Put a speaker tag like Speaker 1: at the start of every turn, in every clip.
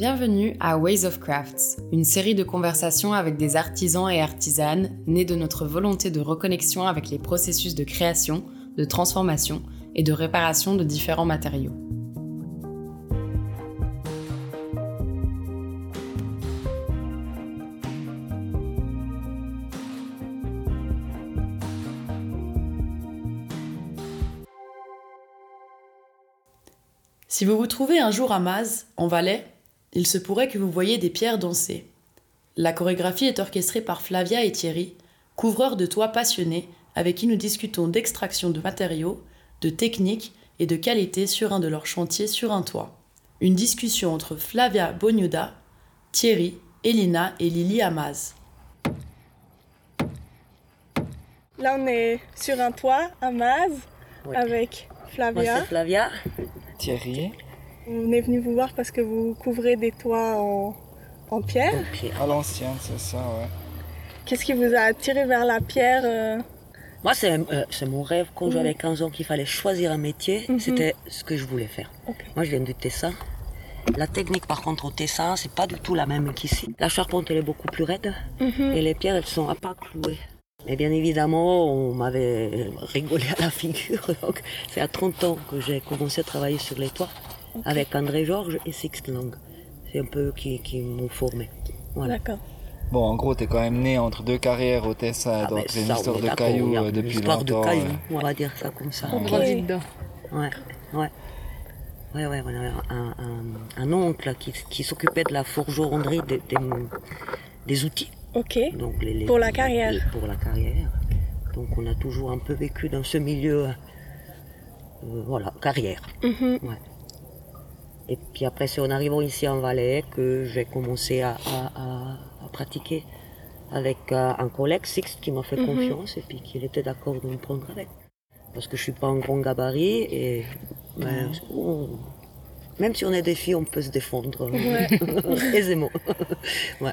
Speaker 1: Bienvenue à Ways of Crafts, une série de conversations avec des artisans et artisanes nés de notre volonté de reconnexion avec les processus de création, de transformation et de réparation de différents matériaux.
Speaker 2: Si vous vous trouvez un jour à Maz, en Valais, il se pourrait que vous voyiez des pierres danser. La chorégraphie est orchestrée par Flavia et Thierry, couvreurs de toits passionnés avec qui nous discutons d'extraction de matériaux, de techniques et de qualité sur un de leurs chantiers sur un toit. Une discussion entre Flavia Bognuda, Thierry, Elina et Lily Amaz.
Speaker 3: Là, on est sur un toit à Maz
Speaker 4: Oui.
Speaker 3: avec Flavia.
Speaker 4: Flavia.
Speaker 5: Thierry,
Speaker 3: On est venu vous voir parce que vous couvrez des toits en, en pierre.
Speaker 5: À l'ancienne, c'est ça, ouais.
Speaker 3: Qu'est-ce qui vous a attiré vers la pierre euh,
Speaker 4: Moi, c'est euh, c'est mon rêve. Quand j'avais 15 ans qu'il fallait choisir un métier,
Speaker 3: Mhm.
Speaker 4: c'était ce que je voulais faire. Moi, je viens du Tessin. La technique, par contre, au Tessin, c'est pas du tout la même qu'ici. La charpente, elle est beaucoup plus raide.
Speaker 3: Mhm.
Speaker 4: Et les pierres, elles sont à pas clouées. Et bien évidemment, on m'avait rigolé à la figure. Donc, c'est à 30 ans que j'ai commencé à travailler sur les toits avec André Georges et Sixte Lang. C'est un peu eux qui, qui m'ont formé. Voilà.
Speaker 3: D'accord.
Speaker 5: Bon, en gros, t'es quand même né entre deux carrières au Tessin,
Speaker 4: Ah,
Speaker 5: donc c'est une
Speaker 4: ça, on
Speaker 5: histoire de cailloux euh,
Speaker 4: une
Speaker 5: depuis
Speaker 4: histoire
Speaker 5: longtemps.
Speaker 4: de cailloux,
Speaker 5: ouais.
Speaker 4: on va dire ça comme ça. Ouais,
Speaker 1: dedans.
Speaker 4: ouais, ouais. Ouais, ouais, on avait un, un- un oncle qui, qui s'occupait de la forgeronnerie des, des, des outils.
Speaker 3: Ok.
Speaker 4: Donc les, les-
Speaker 3: Pour la carrière.
Speaker 4: les- Pour la carrière. Donc on a toujours un peu vécu dans ce milieu, euh, voilà, carrière.
Speaker 3: Mhm.
Speaker 4: Et puis après, c'est en arrivant ici en Valais que j'ai commencé à, à- à- à pratiquer avec euh, un collègue, Sixte, qui m'a fait
Speaker 3: Mhm.
Speaker 4: confiance et puis qu'il était d'accord de me prendre avec. Parce que je suis pas un grand gabarit et ben, on- même si on est des filles, on peut se défendre
Speaker 3: Ouais.
Speaker 4: aisément. ouais.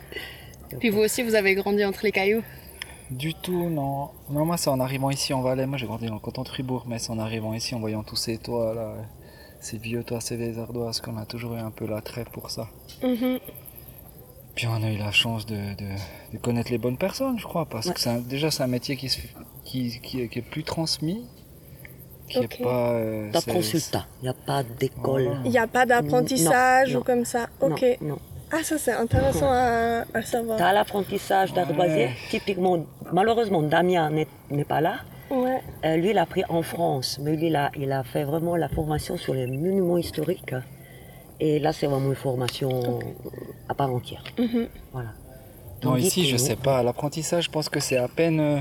Speaker 6: Puis vous aussi, vous avez grandi entre les cailloux?
Speaker 5: Du tout, non. Non, moi, c'est en arrivant ici en Valais. Moi, j'ai grandi dans le canton de Fribourg, mais c'est en arrivant ici, en voyant tous ces toits, là, ces vieux toits, ces vieilles ardoises, qu'on a toujours eu un peu l'attrait pour ça.
Speaker 3: Mhm.
Speaker 5: Puis on a eu la chance de, de- de connaître les bonnes personnes, je crois, parce
Speaker 4: Ouais.
Speaker 5: que c'est un- déjà, c'est un métier qui, se, qui, qui, qui est plus transmis, qui
Speaker 3: Ok.
Speaker 5: est pas... euh, c'est-
Speaker 4: il n'y a pas d'école.
Speaker 5: Voilà.
Speaker 3: Il n'y a pas d'apprentissage ou comme ça. Ok.
Speaker 4: non.
Speaker 3: Ah, ça, c'est intéressant à, à savoir.
Speaker 4: T'as l'apprentissage d'ardoisier.
Speaker 5: Ouais.
Speaker 4: Typiquement, malheureusement, Damien n'est n'est pas là.
Speaker 3: Ouais.
Speaker 4: Euh, lui, il a pris en France, mais lui, il a, il a fait vraiment la formation sur les monuments historiques. Et là, c'est vraiment une formation à part entière.
Speaker 3: Mhm.
Speaker 4: Voilà.
Speaker 5: Non,
Speaker 4: Tandis
Speaker 5: ici,
Speaker 4: que
Speaker 5: je
Speaker 4: nous-
Speaker 5: sais pas. L'apprentissage, je pense que c'est à peine, euh,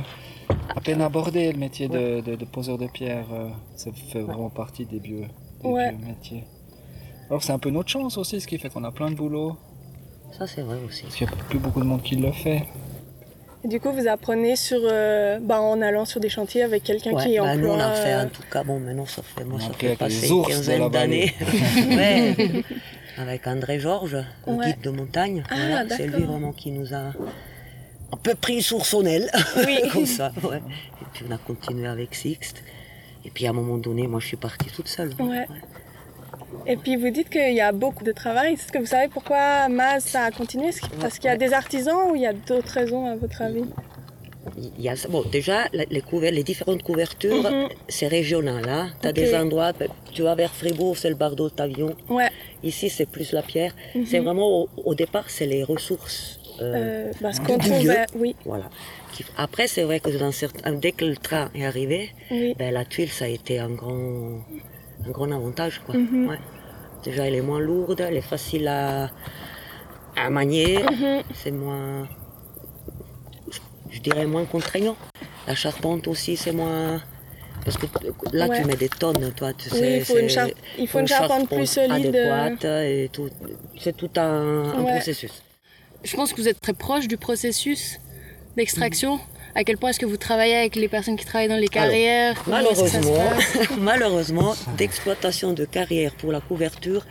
Speaker 5: à peine abordé, le métier de, de- de poseur de pierre. euh, ça fait vraiment partie des vieux, des
Speaker 3: Ouais.
Speaker 5: vieux métiers. Alors, c'est un peu notre chance aussi, ce qui fait qu'on a plein de boulot.
Speaker 4: Ça, c'est vrai aussi.
Speaker 5: Parce qu'il n'y a plus beaucoup de monde qui le fait.
Speaker 3: Du coup, vous apprenez sur, euh, bah, en allant sur des chantiers avec quelqu'un
Speaker 4: Ouais,
Speaker 3: qui
Speaker 4: bah,
Speaker 3: emploie.
Speaker 4: nous, on a fait,
Speaker 3: euh,
Speaker 4: en tout cas, bon, maintenant, ça fait, moi, ça fait passer une quinzaine d'années. ouais. Avec André Georges, le
Speaker 3: Ouais.
Speaker 4: guide de montagne.
Speaker 3: Ah,
Speaker 4: Voilà, c'est lui vraiment qui nous a un peu pris sur son aile.
Speaker 3: Oui.
Speaker 4: Comme ça, ouais. Et puis, on a continué avec Sixte. Et puis, à un moment donné, moi, je suis partie toute seule.
Speaker 3: Ouais. Et puis vous dites qu'il y a beaucoup de travail. Est-ce que vous savez pourquoi Maz ça a continué? Parce qu'il y a des artisans ou il y a d'autres raisons à votre avis?
Speaker 4: Il y a, bon, déjà, les, couver- les différentes couvertures,
Speaker 3: Mhm.
Speaker 4: c'est régional. Hein. Tu as des endroits, tu vas vers Fribourg, c'est le bardeau d'Avion.
Speaker 3: Ouais.
Speaker 4: Ici, c'est plus la pierre.
Speaker 3: Mhm.
Speaker 4: C'est vraiment, au, au départ, c'est les ressources. euh,
Speaker 3: Euh, bah, qu'on trouve, oui,
Speaker 4: Voilà. Après, c'est vrai que dans certains, dès que le train est arrivé,
Speaker 3: oui.
Speaker 4: ben, la tuile, ça a été un grand, un grand avantage. Quoi.
Speaker 3: Mhm.
Speaker 4: Ouais. Déjà, elle est moins lourde, elle est facile à, à manier,
Speaker 3: Mhm.
Speaker 4: c'est moins, je dirais moins contraignant. La charpente aussi, c'est moins... Parce que là,
Speaker 3: Ouais.
Speaker 4: tu mets des tonnes, toi, tu
Speaker 3: Oui,
Speaker 4: sais.
Speaker 3: il faut une, char- il faut une charpente plus solide.
Speaker 4: adéquate et tout. C'est tout un, un
Speaker 3: Ouais.
Speaker 4: processus.
Speaker 6: Je pense que vous êtes très proche du processus d'extraction. À quel point est-ce que vous travaillez avec les personnes qui travaillent dans les carrières?
Speaker 4: Malheureusement, malheureusement, d'exploitation de carrière pour la couverture,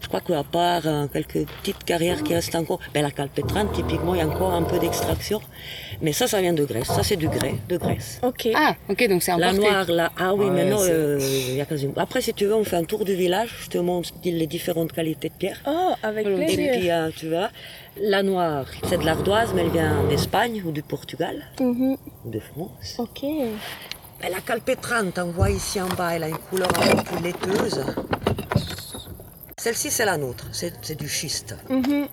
Speaker 4: Je crois qu'à part euh, quelques petites carrières qui restent encore, ben, la calpétrane, typiquement, il y a encore un peu d'extraction. Mais ça, ça vient de Grèce. Ça, c'est du grès, de Grèce.
Speaker 3: Ok.
Speaker 6: Ah, ok, donc c'est
Speaker 4: La noire, là, ah oui, maintenant, euh, il y a quasiment. Après, si tu veux, on fait un tour du village. Je te montre les différentes qualités de pierre.
Speaker 3: Oh, avec
Speaker 6: Et
Speaker 4: Et
Speaker 3: plaisir.
Speaker 4: puis, euh, tu vois, la noire, c'est de l'ardoise, mais elle vient d'Espagne ou du Portugal
Speaker 3: Mhm.
Speaker 4: ou de France.
Speaker 3: Ok.
Speaker 4: Mais la calpétrane, t'en vois ici en bas, elle a une couleur un peu plus laiteuse. Celle-ci, c'est la nôtre, c'est du schiste.
Speaker 3: Mhm.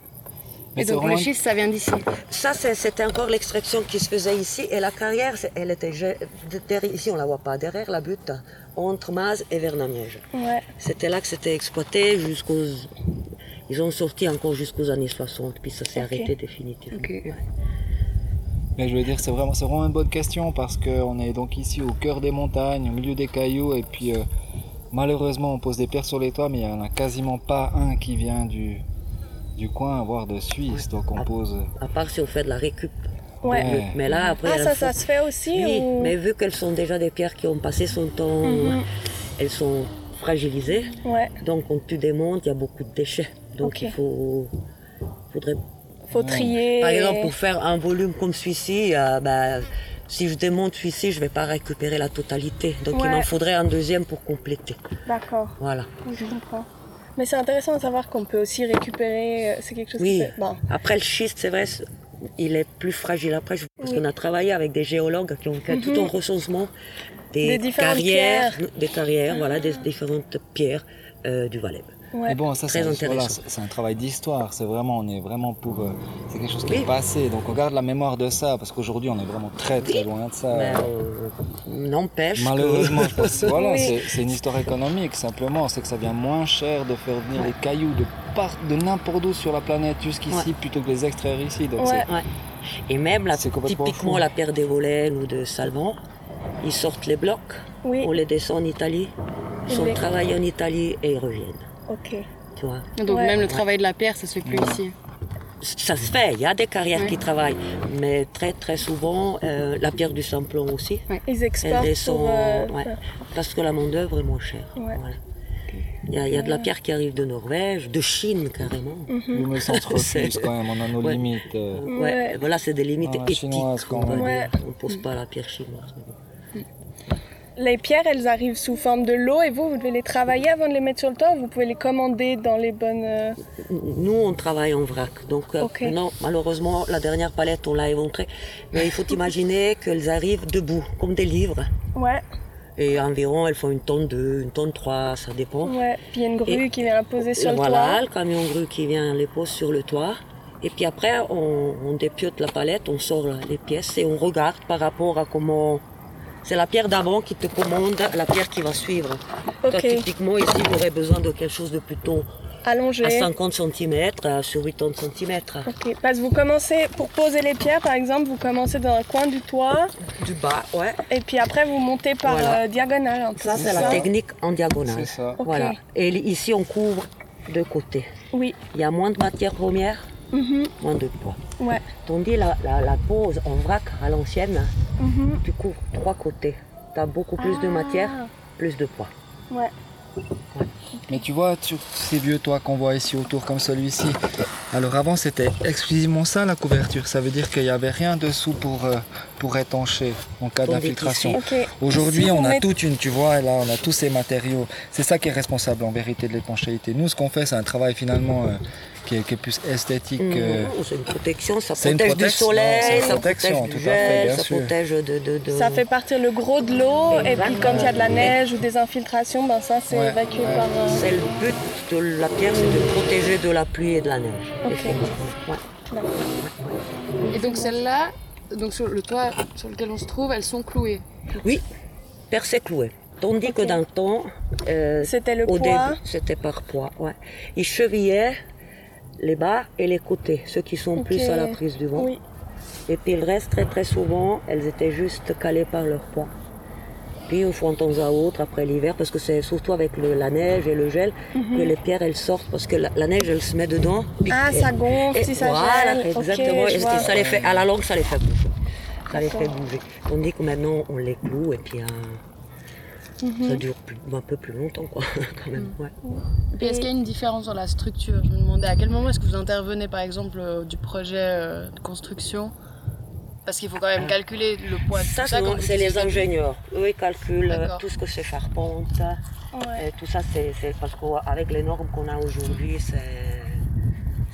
Speaker 5: Mais
Speaker 6: Et donc
Speaker 5: vraiment-
Speaker 6: le schiste, ça vient d'ici.
Speaker 4: Ça, c'est- c'était encore l'extraction qui se faisait ici. Et la carrière, elle était derrière- ici, on la voit pas, derrière la butte, entre Maz et Vernamiège.
Speaker 3: Ouais.
Speaker 4: C'était là que c'était exploité jusqu'aux. Ils ont sorti encore jusqu'aux années 60, puis ça s'est arrêté définitivement. Ouais.
Speaker 5: Mais je veux dire, c'est vraiment, c'est vraiment une bonne question parce qu'on est donc ici au cœur des montagnes, au milieu des cailloux, et puis euh, malheureusement on pose des pierres sur les toits, mais il n'y en a quasiment pas un qui vient du, du coin, voire de Suisse. Donc on
Speaker 4: Ah.
Speaker 5: pose.
Speaker 4: À part si on fait de la récup.
Speaker 3: Ouais.
Speaker 5: Ouais.
Speaker 4: Mais là, après.
Speaker 3: Ah, ça, ça se fait aussi
Speaker 4: Oui,
Speaker 3: ou...
Speaker 4: mais vu qu'elles sont déjà des pierres qui ont passé son temps,
Speaker 3: Mhm.
Speaker 4: elles sont fragilisées.
Speaker 3: Ouais.
Speaker 4: Donc quand tu démontes, il y a beaucoup de déchets. Donc il faut. faudrait
Speaker 3: Faut trier.
Speaker 4: Par exemple, pour faire un volume comme celui-ci, euh, bah, si je démonte celui-ci, je ne vais pas récupérer la totalité. Donc il m'en faudrait un deuxième pour compléter.
Speaker 3: D'accord.
Speaker 4: Voilà.
Speaker 3: Je comprends. Mais c'est intéressant de savoir qu'on peut aussi récupérer. euh, C'est quelque chose
Speaker 4: Oui.
Speaker 3: qui. Bon.
Speaker 4: Après le schiste, c'est vrai, il est plus fragile. Après, je- parce
Speaker 3: Oui.
Speaker 4: qu'on a travaillé avec des géologues qui ont fait tout
Speaker 3: Mhm.
Speaker 4: un recensement des,
Speaker 3: Des différentes
Speaker 4: carrières,
Speaker 3: pierres.
Speaker 4: des carrières, voilà, des différentes pierres euh, du Valais.
Speaker 3: Ouais.
Speaker 5: Mais bon, ça
Speaker 4: Très
Speaker 5: c'est voilà, un travail d'histoire. C'est vraiment, on est vraiment pour. euh, c'est quelque chose qui
Speaker 4: Oui.
Speaker 5: est passé. Donc on garde la mémoire de ça parce qu'aujourd'hui on est vraiment très très loin de ça.
Speaker 4: Mais euh, n'empêche que-
Speaker 5: Malheureusement, je pense, voilà,
Speaker 3: Oui.
Speaker 5: c'est- une histoire économique simplement. C'est que ça vient moins cher de faire venir les cailloux de, part, de n'importe où sur la planète jusqu'ici plutôt que les extraire ici. Donc
Speaker 3: Ouais.
Speaker 5: c'est-
Speaker 4: Ouais. Et même, la, typiquement,
Speaker 5: fou.
Speaker 4: la pierre d'Evolène ou de Salvan, ils sortent les blocs,
Speaker 3: Oui.
Speaker 4: on les descend en Italie, ils
Speaker 3: Ils
Speaker 4: sont travaillés en Italie et ils reviennent.
Speaker 3: Ok.
Speaker 4: Tu vois.
Speaker 6: Donc
Speaker 3: Ouais.
Speaker 6: même le travail de la pierre, ça se fait plus ici.
Speaker 4: Ça se fait, il y a des carrières
Speaker 6: Ouais.
Speaker 4: qui travaillent, mais très très souvent, euh, la pierre du Simplon aussi,
Speaker 3: Ils
Speaker 4: elle
Speaker 3: exportent
Speaker 4: descend,
Speaker 3: pour... euh,
Speaker 4: ouais, parce que la main-d'œuvre est moins chère.
Speaker 3: Ouais.
Speaker 4: Voilà. Il y, a, il y a de la pierre qui arrive de Norvège, de Chine carrément.
Speaker 5: Nous, mais ça on se refuse quand même, on a nos
Speaker 4: Ouais.
Speaker 5: limites. euh.
Speaker 4: Ouais,
Speaker 3: Ouais.
Speaker 4: voilà, c'est des limites
Speaker 5: Ah,
Speaker 4: éthiques.
Speaker 5: chinoise.
Speaker 3: Ouais.
Speaker 4: On ne pose pas la pierre chinoise.
Speaker 3: Les pierres, elles arrivent sous forme de lot et vous, vous devez les travailler avant de les mettre sur le toit ou vous pouvez les commander dans les bonnes... euh,
Speaker 4: Nous, on travaille en vrac. Donc, euh, non, malheureusement, la dernière palette, on l'a éventrée. Mais il faut imaginer qu'elles arrivent debout, comme des livres.
Speaker 3: Ouais,
Speaker 4: Et environ, elles font une tonne 2, une tonne 3, ça dépend.
Speaker 3: ouais. Puis il y a une grue
Speaker 4: Et-
Speaker 3: qui vient la poser sur le
Speaker 4: voilà,
Speaker 3: toit.
Speaker 4: le camion grue qui vient les pose sur le toit. Et puis après, on, on dépiote la palette, on sort les pièces et on regarde par rapport à comment. C'est la pierre d'avant qui te commande la pierre qui va suivre. Toi,
Speaker 3: Ok.
Speaker 4: typiquement, ici, tu aurais besoin de quelque chose de plutôt
Speaker 3: Allongé.
Speaker 4: à 50 cm sur 80 cm.
Speaker 3: Ok, parce que vous commencez, pour poser les pierres par exemple, vous commencez dans un coin du toit
Speaker 4: Du bas, ouais.
Speaker 3: et puis après vous montez par
Speaker 4: Voilà.
Speaker 3: euh, diagonale un peu.
Speaker 4: Ça, c'est
Speaker 3: ça
Speaker 4: la technique en
Speaker 5: C'est
Speaker 4: diagonale.
Speaker 5: ça.
Speaker 3: Ok.
Speaker 4: Voilà. Et ici, on couvre de côté.
Speaker 3: Oui.
Speaker 4: Il y a moins de matière première,
Speaker 3: Mhm.
Speaker 4: moins de poids.
Speaker 3: Ouais.
Speaker 4: Tandis la, la, la pose en vrac à l'ancienne,
Speaker 3: Mhm.
Speaker 4: tu couvres trois côtés. Tu as beaucoup plus de
Speaker 3: Ah.
Speaker 4: matière, plus de poids.
Speaker 3: Ouais.
Speaker 5: Mais tu vois, sur ces vieux toits qu'on voit ici autour comme celui-ci, alors avant c'était exclusivement ça la couverture. Ça veut dire qu'il n'y avait rien dessous pour, euh, pour étancher en cas d'infiltration. Aujourd'hui, on a toute une, tu vois, et là, on a tous ces matériaux. C'est ça qui est responsable en vérité de l'étanchéité. Nous, ce qu'on fait, c'est un travail finalement euh, qui, est, qui est plus esthétique. euh,
Speaker 4: Mhm. C'est une protection, ça protège du
Speaker 5: protection,
Speaker 4: soleil, ça protège
Speaker 5: tout
Speaker 4: du
Speaker 5: à fait,
Speaker 4: gel, ça
Speaker 5: sûr.
Speaker 4: protège de... de, de-
Speaker 3: Ça fait partir le gros de l'eau et puis quand il y a de la neige ou des infiltrations, ben ça c'est
Speaker 5: Ouais,
Speaker 3: évacué
Speaker 5: ouais.
Speaker 3: par. euh,
Speaker 4: C'est le but de la pierre, c'est de protéger de la pluie et de la neige. Ouais.
Speaker 6: Et donc celles-là, donc sur le toit sur lequel on se trouve, elles sont clouées.
Speaker 4: Oui, percé cloué. Tandis que dans le temps, euh,
Speaker 3: C'était le
Speaker 4: au
Speaker 3: poids.
Speaker 4: début, c'était par poids. Ouais. Ils chevillaient les bas et les côtés, ceux qui sont plus à la prise du vent.
Speaker 3: Oui.
Speaker 4: Et puis le reste, très très souvent, elles étaient juste calées par leur poids. Puis une fois de temps à autre, après l'hiver, parce que c'est surtout avec le- la neige et le gel que les pierres elles sortent, parce que la, la neige elle se met dedans.
Speaker 3: Mhm. Ah, ça gonfle,
Speaker 4: et
Speaker 3: si ça
Speaker 4: voilà,
Speaker 3: gèle.
Speaker 4: Exactement. et ça les fait, à la longue, ça les fait bouger. Ça les fait bouger. Tandis que maintenant, on les cloue et puis euh,
Speaker 3: Mhm.
Speaker 4: Ça dure plus- un peu plus longtemps, quoi, quand même. Ouais.
Speaker 6: Et puis est-ce qu'il y a une différence dans la structure? Je me demandais à quel moment est-ce que vous intervenez par exemple euh, du projet euh, de construction? Parce qu'il faut quand même calculer le poids de
Speaker 4: Ça,
Speaker 6: tout ça.
Speaker 4: c'est- les ingénieurs. Eux, ils calculent euh,
Speaker 6: D'accord.
Speaker 4: tout ce que c'est charpente.
Speaker 3: Ouais.
Speaker 4: Et tout ça, c'est c'est parce qu'avec les normes qu'on a aujourd'hui, c'est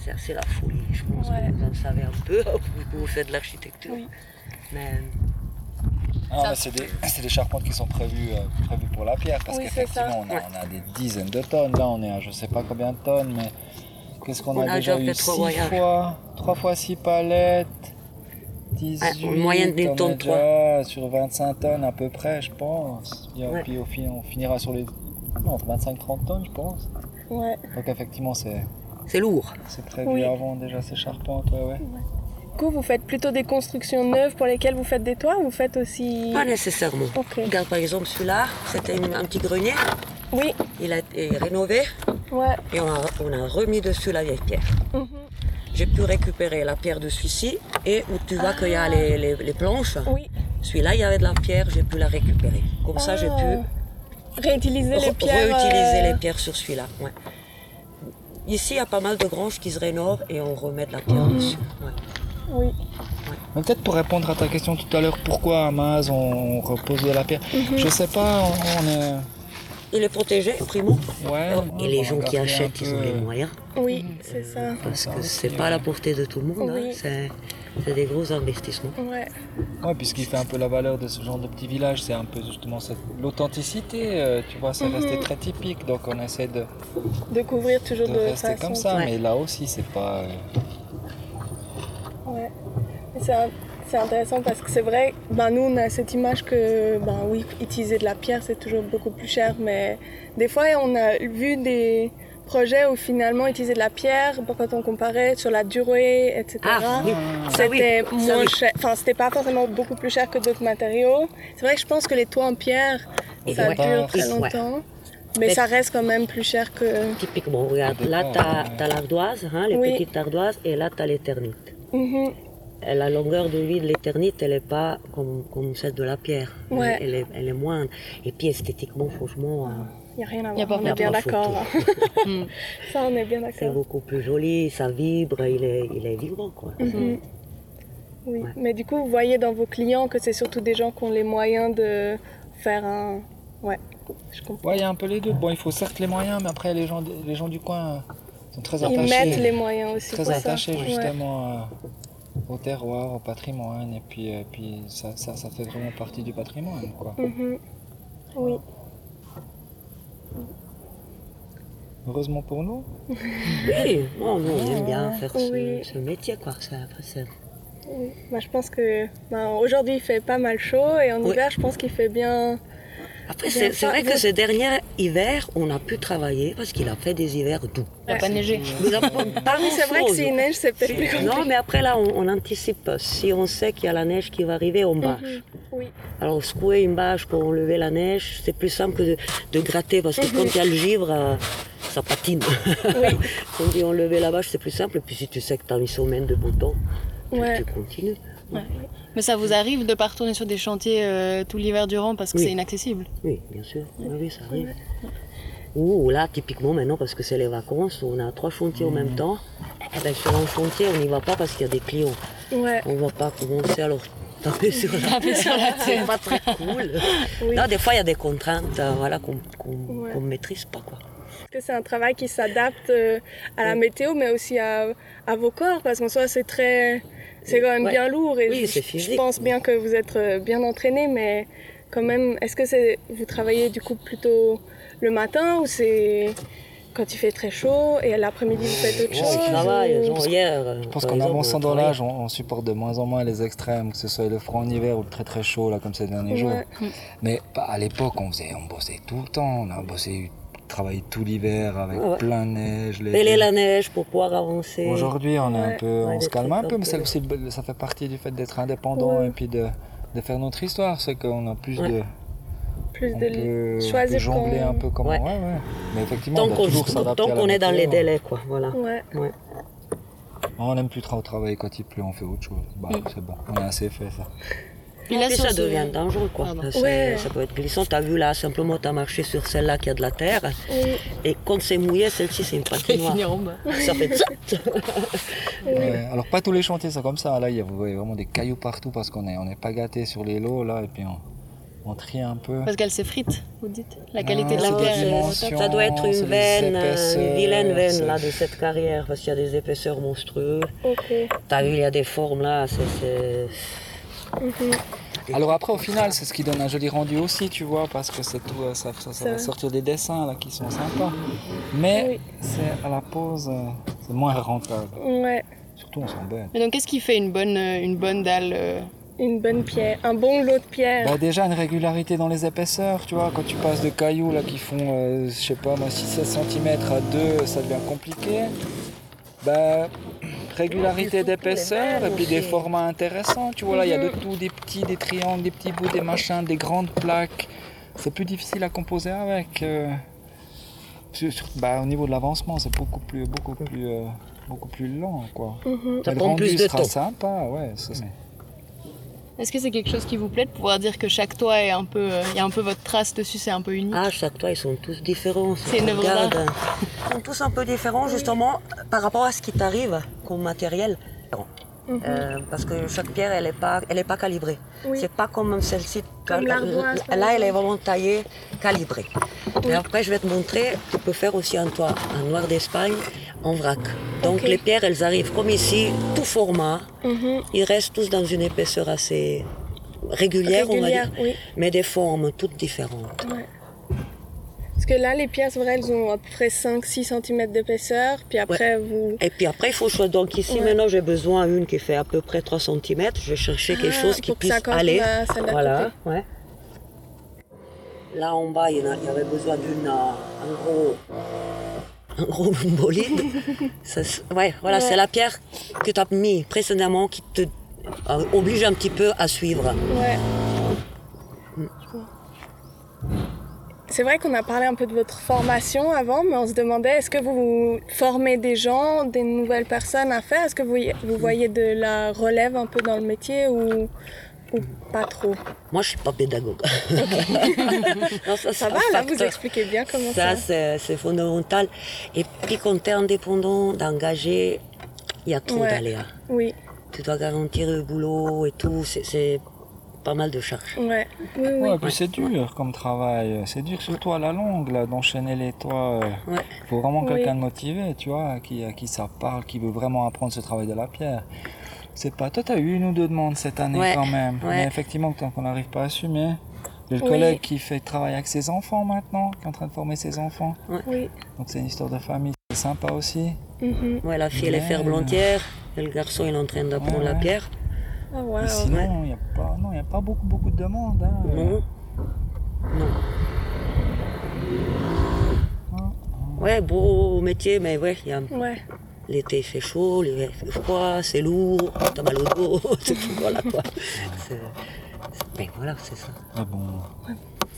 Speaker 4: c'est assez la folie. Je pense
Speaker 3: Ouais.
Speaker 4: que vous en savez un peu, vous, vous faites de l'architecture.
Speaker 3: Oui.
Speaker 4: Mais
Speaker 5: Ah, mais c'est des, des charpentes qui sont prévues, euh, prévues pour la pierre parce
Speaker 3: Oui,
Speaker 5: qu'effectivement on, a- on a des dizaines de tonnes. Là on est à je sais pas combien de tonnes, mais qu'est-ce qu'on
Speaker 4: On
Speaker 5: a,
Speaker 4: a
Speaker 5: déjà eu
Speaker 4: fait trois
Speaker 5: six
Speaker 4: voyages.
Speaker 5: fois, 3 fois 6 palettes, 18,
Speaker 4: une moyenne d'une tonne
Speaker 5: déjà sur 25 tonnes à peu près je pense. Et
Speaker 4: Ouais.
Speaker 5: puis au fin- on finira sur les non, entre 25-30 tonnes je pense.
Speaker 3: Ouais.
Speaker 5: Donc effectivement c'est
Speaker 4: c'est lourd.
Speaker 5: c'est prévu
Speaker 3: Oui.
Speaker 5: avant déjà ces charpentes. Ouais, ouais.
Speaker 3: Du coup, vous faites plutôt des constructions neuves pour lesquelles vous faites des toits ou vous faites aussi.
Speaker 4: Pas nécessairement.
Speaker 3: Ok.
Speaker 4: Regarde par exemple celui-là, c'était un petit grenier.
Speaker 3: Oui,
Speaker 4: Il a été rénové
Speaker 3: ouais.
Speaker 4: et on a, on a remis dessus la vieille pierre.
Speaker 3: Mhm.
Speaker 4: J'ai pu récupérer la pierre de celui-ci et où tu vois qu'il y a les, les- les planches.
Speaker 3: Oui.
Speaker 4: Celui-là, il y avait de la pierre, j'ai pu la récupérer. Comme ça, j'ai pu
Speaker 3: Ah. Réutiliser les
Speaker 4: re-
Speaker 3: pierres.
Speaker 4: réutiliser
Speaker 3: euh,
Speaker 4: les pierres sur celui-là. ouais. Ici, il y a pas mal de granges qui se rénovent et on remet de la pierre
Speaker 3: Mhm.
Speaker 4: dessus. ouais.
Speaker 3: Oui.
Speaker 5: Mais peut-être pour répondre à ta question tout à l'heure, pourquoi à Maz on repose de la pierre
Speaker 3: Mhm.
Speaker 5: Je sais pas, on est.
Speaker 4: Il est protégé, primo.
Speaker 5: Ouais.
Speaker 4: et les gens qui achètent, ils ont les moyens.
Speaker 3: Oui, c'est ça.
Speaker 4: Parce que c'est pas à la portée de tout le monde. hein. C'est c'est des gros investissements.
Speaker 3: Ouais.
Speaker 5: Ouais, puis ce qui fait un peu la valeur de ce genre de petit village, c'est un peu justement cette- l'authenticité. euh, tu vois, c'est
Speaker 3: Mhm.
Speaker 5: resté très typique, donc on essaie de,
Speaker 3: De couvrir toujours
Speaker 5: de
Speaker 3: de,
Speaker 5: rester
Speaker 3: façon.
Speaker 5: comme ça.
Speaker 4: Ouais.
Speaker 5: Mais là aussi, c'est pas.
Speaker 3: Ouais. C'est intéressant parce que c'est vrai, ben nous on a cette image que, ben oui, utiliser de la pierre c'est toujours beaucoup plus cher, mais des fois on a vu des projets où finalement utiliser de la pierre, quand on comparait sur la durée, etc.
Speaker 4: Ah, oui. Oui.
Speaker 3: C'était moins cher, enfin c'était pas forcément beaucoup plus cher que d'autres matériaux. C'est vrai que je pense que les toits en pierre,
Speaker 4: Et
Speaker 3: ça
Speaker 4: ouais.
Speaker 3: dure très
Speaker 4: Ouais.
Speaker 3: longtemps, mais
Speaker 4: Mais-
Speaker 3: ça reste quand même plus cher que.
Speaker 4: Typiquement, regarde, là, tu as, l'ardoise, hein, les
Speaker 3: Oui.
Speaker 4: petites ardoises, et là, tu as l'éternite. La longueur de vie de l'éternite, elle n'est pas comme, comme celle de la pierre. Elle-
Speaker 3: Ouais.
Speaker 4: Elle, est, elle est moindre. Et puis esthétiquement, franchement, euh,
Speaker 3: Il n'y a rien à voir,
Speaker 6: pas
Speaker 3: on est bien d'accord.
Speaker 6: Hmm.
Speaker 3: Ça, on est bien
Speaker 4: c'est
Speaker 3: d'accord.
Speaker 4: beaucoup plus joli, ça vibre, il est, il est vivant. Quoi.
Speaker 3: Mhm. Oui,
Speaker 4: Ouais.
Speaker 3: mais du coup, vous voyez dans vos clients que c'est surtout des gens qui ont les moyens de faire un. Ouais, je comprends.
Speaker 5: Ouais, il y a un peu les deux. Bon, il faut certes les moyens, mais après, les gens, les gens du coin euh, sont très
Speaker 3: Ils mettent les moyens aussi.
Speaker 5: très
Speaker 3: pour ça.
Speaker 5: attachés
Speaker 3: Ouais.
Speaker 5: justement euh, au terroir, au patrimoine, et puis, euh, puis ça, ça, ça fait vraiment partie du patrimoine. Quoi.
Speaker 3: Mhm. Oui,
Speaker 5: Heureusement pour nous.
Speaker 4: Oui, non, non, on aime bien faire ce,
Speaker 3: Oui.
Speaker 4: ce métier. Quoi. C'est- après, c'est-
Speaker 3: oui. Bah, je pense que ben, aujourd'hui il fait pas mal chaud et en
Speaker 4: Oui.
Speaker 3: hiver, je pense qu'il fait bien.
Speaker 4: Après, c'est vrai
Speaker 3: vous-
Speaker 4: que ce dernier hiver, on a pu travailler parce qu'il a fait des hivers doux.
Speaker 6: Il a pas neigé.
Speaker 3: Ah oui, c'est vrai que s'il neige, c'est peut-être plus compliqué.
Speaker 4: Non, mais après là, on, on anticipe. Si on sait qu'il y a la neige qui va arriver, on bâche.
Speaker 3: Mhm. Oui,
Speaker 4: Alors, secouer une bâche pour enlever la neige, c'est plus simple que de, de gratter parce que quand il y a le givre, euh, ça patine. quand on dit enlever la bâche, c'est plus simple. Et puis, si tu sais que tu as une semaine de beau temps, tu,
Speaker 3: Ouais.
Speaker 4: tu continues.
Speaker 6: Mais ça vous arrive de pas retourner sur des chantiers euh, tout l'hiver durant parce que
Speaker 4: Oui.
Speaker 6: c'est inaccessible?
Speaker 4: Oui, bien sûr. Oui, oui, ça arrive. Ou là, typiquement, maintenant, parce que c'est les vacances, on a trois chantiers en même temps. Eh ben, sur un chantier, on n'y va pas parce qu'il y a des clients.
Speaker 3: ouais.
Speaker 4: On va pas commencer à leur taper sur la
Speaker 6: la
Speaker 4: C'est pas très cool.
Speaker 3: Oui.
Speaker 4: Non, des fois, il y a des contraintes euh, voilà, qu'on
Speaker 3: Ouais.
Speaker 4: qu'on maîtrise pas. Quoi.
Speaker 3: que c'est un travail qui s'adapte euh, à la météo, mais aussi à, à vos corps, parce qu'en soi, c'est très, c'est quand même
Speaker 4: Ouais.
Speaker 3: bien lourd. Et
Speaker 4: Oui,
Speaker 3: je, pense bien que vous êtes euh, bien entraîné, mais quand même, est-ce que c'est, vous travaillez du coup plutôt le matin ou c'est quand il fait très chaud et l'après-midi vous faites autre
Speaker 4: On
Speaker 3: chose
Speaker 4: travaille,
Speaker 3: ou-
Speaker 4: genre hier. euh,
Speaker 5: Je pense qu'en avançant dans l'âge, on, on supporte de moins en moins les extrêmes, que ce soit le froid en hiver ou le très très chaud, là, comme ces derniers jours.
Speaker 3: Ouais.
Speaker 5: Mais bah, à l'époque, on, faisait, on bossait tout le temps. On a bossé, travaillé tout l'hiver avec
Speaker 4: Ouais.
Speaker 5: plein de neige.
Speaker 4: Mêler la neige pour pouvoir avancer.
Speaker 5: Aujourd'hui, on, est un
Speaker 3: Ouais.
Speaker 5: peu,
Speaker 4: Ouais,
Speaker 5: on se calme un peu, mais c'est aussi ça fait partie du fait d'être indépendant
Speaker 3: Ouais.
Speaker 5: et puis de, de faire notre histoire. C'est qu'on a plus
Speaker 4: Ouais.
Speaker 5: de.
Speaker 3: plus
Speaker 5: On
Speaker 3: de
Speaker 5: peut, on
Speaker 3: choisir
Speaker 5: peut jongler
Speaker 3: quand-
Speaker 5: un peu comment.
Speaker 4: Ouais.
Speaker 5: Ouais, ouais. Mais effectivement,
Speaker 4: Tant
Speaker 5: on
Speaker 4: qu'on
Speaker 5: toujours s'adapter
Speaker 4: tant
Speaker 5: à la
Speaker 4: qu'on est dans les délais, quoi. Voilà.
Speaker 3: Ouais.
Speaker 4: Ouais.
Speaker 5: On n'aime plus trop travailler quand il pleut, on fait autre chose. Bah, c'est bon, on a assez fait ça.
Speaker 6: Puis là,
Speaker 4: Et ça devient dangereux, quoi. C'est-
Speaker 3: Ouais.
Speaker 4: Ça peut être glissant. T'as vu là, simplement, t'as marché sur celle-là qui a de la terre.
Speaker 3: Oui.
Speaker 4: Et quand c'est mouillé, celle-ci, c'est une patinoire. ça fait zut.
Speaker 5: Ouais, alors pas tous les chantiers sont comme ça. Là, il y a vraiment des cailloux partout parce qu'on n'est on est pas gâté sur les lots là et puis on, on trie un peu.
Speaker 6: Parce qu'elle s'effrite, vous dites La qualité de la
Speaker 5: c'est dimensions.
Speaker 4: Ça doit être
Speaker 5: c'est
Speaker 4: une veine, une vilaine veine
Speaker 5: c'est-
Speaker 4: là de cette carrière, parce qu'il y a des épaisseurs monstrueuses.
Speaker 3: Ok.
Speaker 4: T'as vu, il y a des formes là, c'est-
Speaker 5: Alors après, au final, c'est ce qui donne un joli rendu aussi, tu vois, parce que c'est tout, euh, ça, ça, ça va sortir des dessins là qui sont sympas. Mais
Speaker 3: Oui.
Speaker 5: c'est à la pause, euh, c'est moins rentable.
Speaker 3: Ouais.
Speaker 5: Surtout, on s'embête.
Speaker 6: Mais donc, qu'est-ce qui fait une bonne, euh, une bonne dalle euh,
Speaker 3: Une bonne pierre. Un bon lot de pierre.
Speaker 5: Bah déjà une régularité dans les épaisseurs, tu vois, quand tu passes de cailloux là qui font, euh, je sais pas moi, 6-7 cm à 2, ça devient compliqué. Bah, régularité d'épaisseur et puis des formats intéressants, tu vois, là il y a de tout, des petits, des triangles, des petits bouts, des machins, des grandes plaques. C'est plus difficile à composer avec. euh, bah, au niveau de l'avancement, c'est beaucoup plus, beaucoup plus, euh, beaucoup plus lent, quoi.
Speaker 3: Mhm.
Speaker 4: Ça
Speaker 5: Mais le
Speaker 4: prend plus de
Speaker 5: sera
Speaker 4: temps.
Speaker 5: sympa, ouais.
Speaker 6: Est-ce que c'est quelque chose qui vous plaît de pouvoir dire que chaque toit est un peu, euh, il y a un peu votre trace dessus, c'est un peu unique
Speaker 4: Ah, chaque toit, ils sont tous différents.
Speaker 6: C'est une œuvre.
Speaker 4: Ils sont tous un peu différents, justement, par rapport à ce qui t'arrive comme matériel. Euh, parce que chaque pierre, elle n'est pas, elle est pas calibrée.
Speaker 3: Oui.
Speaker 4: C'est pas comme celle-ci. Là, elle est vraiment taillée, calibrée. Et après, je vais te montrer, tu peux faire aussi un toit en noir d'Espagne en vrac. Donc les pierres, elles arrivent comme ici, tout format.
Speaker 3: Mhm.
Speaker 4: Ils restent tous dans une épaisseur assez régulière, on va dire,
Speaker 3: oui.
Speaker 4: mais des formes toutes différentes.
Speaker 3: Ouais. Parce que là, les pierres, c'est vrai, elles ont à peu près 5-6 cm d'épaisseur. Puis après, vous.
Speaker 4: Et puis après, il faut choisir. Donc ici,
Speaker 3: Ouais.
Speaker 4: maintenant, j'ai besoin d'une qui fait à peu près 3 cm. Je vais chercher quelque
Speaker 3: Ah,
Speaker 4: chose qui puisse aller. Voilà, ouais. Là en bas, il y, en a- il y avait besoin d'une, euh, un gros, un gros bolide. Ça, ouais, voilà, c'est la pierre que tu as mis précédemment qui te euh, oblige un petit peu à suivre.
Speaker 3: Ouais. C'est vrai qu'on a parlé un peu de votre formation avant, mais on se demandait est-ce que vous formez des gens, des nouvelles personnes à faire? Est-ce que vous, vous voyez de la relève un peu dans le métier ou, ou pas trop?
Speaker 4: Moi, je suis pas pédagogue. Non, ça,
Speaker 3: va, là, vous expliquez bien comment
Speaker 4: Ça,
Speaker 3: ça.
Speaker 4: c'est fondamental. Et puis, quand tu es indépendant, d'engager, il y a trop
Speaker 3: Ouais.
Speaker 4: d'aléas.
Speaker 3: Oui,
Speaker 4: Tu dois garantir le boulot et tout. C'est pas mal de charges.
Speaker 3: ouais. Oui, oui.
Speaker 5: Ouais, puis c'est dur comme travail. C'est dur surtout à la longue là, d'enchaîner les toits. euh.
Speaker 4: Ouais.
Speaker 5: faut vraiment
Speaker 3: Oui.
Speaker 5: quelqu'un de motivé, tu vois, à qui, à qui ça parle, qui veut vraiment apprendre ce travail de la pierre. C'est pas. Toi, t'as eu une ou deux demandes cette année
Speaker 4: Ouais,
Speaker 5: quand même.
Speaker 4: ouais.
Speaker 5: Mais effectivement, tant qu'on n'arrive pas à assumer. J'ai le
Speaker 3: Oui.
Speaker 5: collègue qui fait travailler avec ses enfants maintenant, qui est en train de former ses enfants.
Speaker 3: Oui.
Speaker 5: Donc c'est une histoire de famille. C'est sympa aussi.
Speaker 3: Mhm.
Speaker 4: Ouais, la fille, elle est ferblantière. Et le garçon, il est en train d'apprendre
Speaker 5: Ouais,
Speaker 4: la pierre.
Speaker 3: Ah,
Speaker 5: sinon, il n'y a pas, non, il y a pas beaucoup, beaucoup de demandes. hein.
Speaker 4: Non. Non. Ouais, beau métier, mais ouais, il y a
Speaker 3: Ouais.
Speaker 4: L'été il fait chaud, l'hiver il fait froid, c'est lourd, t'as mal au dos, c'est tout, voilà quoi. C'est- c'est- Ben voilà, c'est ça.
Speaker 5: Mais bon,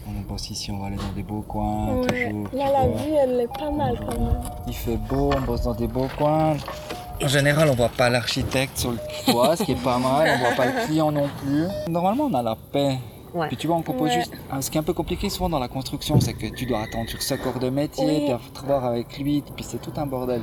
Speaker 5: on bosse ici, on va aller dans des beaux coins.
Speaker 3: Ouais.
Speaker 5: Toujours,
Speaker 3: Là, la
Speaker 5: vois.
Speaker 3: vue, elle est pas mal quand même.
Speaker 5: Il fait beau, on bosse dans des beaux coins. En général, on voit pas l'architecte sur le toit, ce qui est pas mal. On voit pas le client non plus. Normalement, on a la paix.
Speaker 4: Ouais.
Speaker 5: Puis tu vois, on
Speaker 3: Ouais.
Speaker 5: juste. Ah, Ce qui est un peu compliqué souvent dans la construction, c'est que tu dois attendre sur ce corps de métier,
Speaker 3: Oui.
Speaker 5: puis après voir avec lui, puis c'est tout un bordel.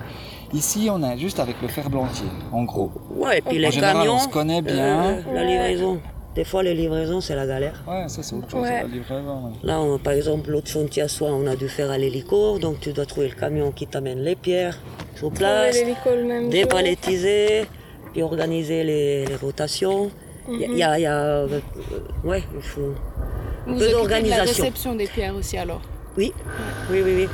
Speaker 5: Ici, on a juste avec le fer blantier, en gros.
Speaker 4: Ouais, et puis
Speaker 5: En
Speaker 4: les
Speaker 5: général,
Speaker 4: camions,
Speaker 5: on se connaît bien.
Speaker 4: euh, la livraison. Des fois, les livraisons, c'est la galère.
Speaker 5: Ouais, ça c'est autre chose,
Speaker 3: Ouais.
Speaker 5: la livraison. ouais.
Speaker 4: Là, on- par exemple, l'autre chantier à soi, on a dû faire à l'hélico, donc tu dois trouver le camion qui t'amène les pierres sur place,
Speaker 3: l'hélico le même jour.
Speaker 4: dépalettiser, puis organiser les, les rotations. Il y a- il y a, il y a, euh, ouais, il faut.
Speaker 6: Vous
Speaker 4: peu
Speaker 6: de la
Speaker 4: d'organisation.
Speaker 6: réception des pierres aussi alors
Speaker 4: Oui, oui, oui, oui.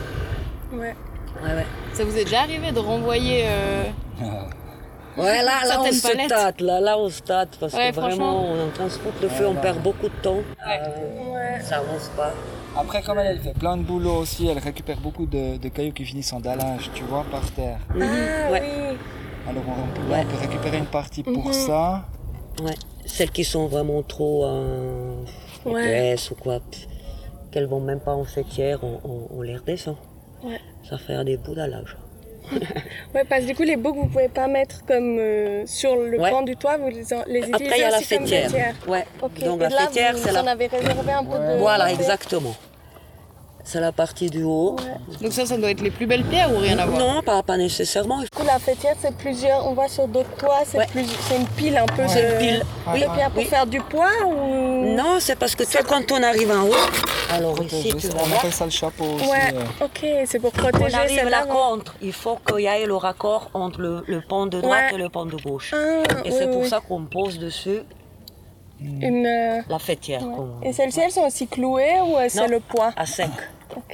Speaker 3: Ouais.
Speaker 4: Ouais, ouais.
Speaker 6: Ça vous est déjà arrivé de renvoyer euh,
Speaker 4: Ouais, là, là on se tâte, là, là on se tâte, parce
Speaker 6: Ouais,
Speaker 4: que vraiment, on transporte le feu, on perd beaucoup de temps. Euh,
Speaker 3: Ouais.
Speaker 4: ça avance pas.
Speaker 5: Après, comme elle, elle fait plein de boulot aussi, elle récupère beaucoup de, de cailloux qui finissent en dallage, tu vois, par terre.
Speaker 3: Ah
Speaker 4: Ouais.
Speaker 3: oui.
Speaker 5: Alors on peut, on peut récupérer une partie pour
Speaker 3: Mhm.
Speaker 5: ça.
Speaker 4: Ouais. Celles qui sont vraiment trop euh,
Speaker 3: Ouais.
Speaker 4: épaisses ou quoi, qu'elles vont même pas en fêtière, on, on, on les redescend.
Speaker 3: Ouais.
Speaker 4: Ça fait des bouts d'allage.
Speaker 3: Ouais, parce que du coup, les boucs, vous pouvez pas mettre comme euh, sur le
Speaker 4: Ouais.
Speaker 3: pan du toit, vous les, les utilisez
Speaker 4: Après, il y a la
Speaker 3: aussi comme
Speaker 4: fêtière.
Speaker 3: fêtière.
Speaker 4: Ouais.
Speaker 3: Ok.
Speaker 4: Donc
Speaker 3: Et
Speaker 4: la
Speaker 3: là,
Speaker 4: fêtière,
Speaker 3: vous
Speaker 4: c'est
Speaker 3: en
Speaker 4: la...
Speaker 3: avez réservé un peu de
Speaker 4: Voilà, exactement. C'est la partie du haut.
Speaker 6: Donc ça, ça doit être les plus belles pierres ou rien à voir?
Speaker 4: Non, pas, pas nécessairement.
Speaker 3: Du coup, la fêtière, c'est plusieurs, on voit sur d'autres toits, c'est
Speaker 4: Ouais.
Speaker 3: plus- c'est une pile un peu
Speaker 4: C'est
Speaker 3: de,
Speaker 4: une pile.
Speaker 3: de
Speaker 4: Oui,
Speaker 3: pierres pour
Speaker 4: oui.
Speaker 3: faire du poids ou...
Speaker 4: Non, c'est parce que tu vois, quand on arrive en haut, alors ici, tu vas
Speaker 5: on
Speaker 4: voir,
Speaker 5: appelle ça le chapeau aussi.
Speaker 3: Ouais, ok, c'est pour
Speaker 4: on
Speaker 3: protéger
Speaker 4: arrive
Speaker 3: celle-là.
Speaker 4: là contre. Il faut qu'il y ait le raccord entre le, le pont de droite
Speaker 3: Ouais.
Speaker 4: et le pont de gauche.
Speaker 3: Ah,
Speaker 4: Et
Speaker 3: oui,
Speaker 4: c'est pour
Speaker 3: oui.
Speaker 4: ça qu'on pose dessus
Speaker 3: Une, euh,
Speaker 4: la fêtière.
Speaker 3: ouais. Et celles-ci, elles sont aussi clouées ou c'est le poids
Speaker 4: À sec.